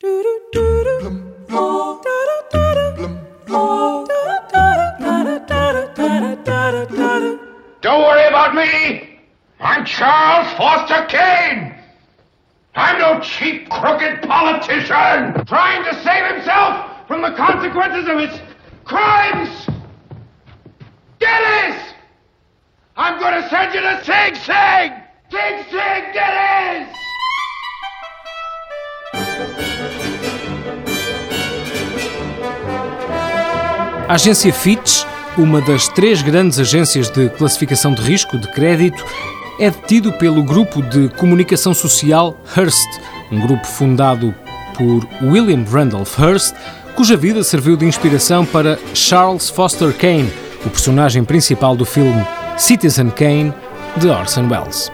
Don't worry about me. I'm Charles Foster Kane. I'm no cheap, crooked politician trying to save himself from the consequences of his crimes. Gettys! I'm going to send you to Sing Sing! Sing Sing, Gettys! A agência Fitch, uma das três grandes agências de classificação de risco de crédito, é detido pelo grupo de comunicação social Hearst, um grupo fundado por William Randolph Hearst, cuja vida serviu de inspiração para Charles Foster Kane, o personagem principal do filme Citizen Kane de Orson Welles.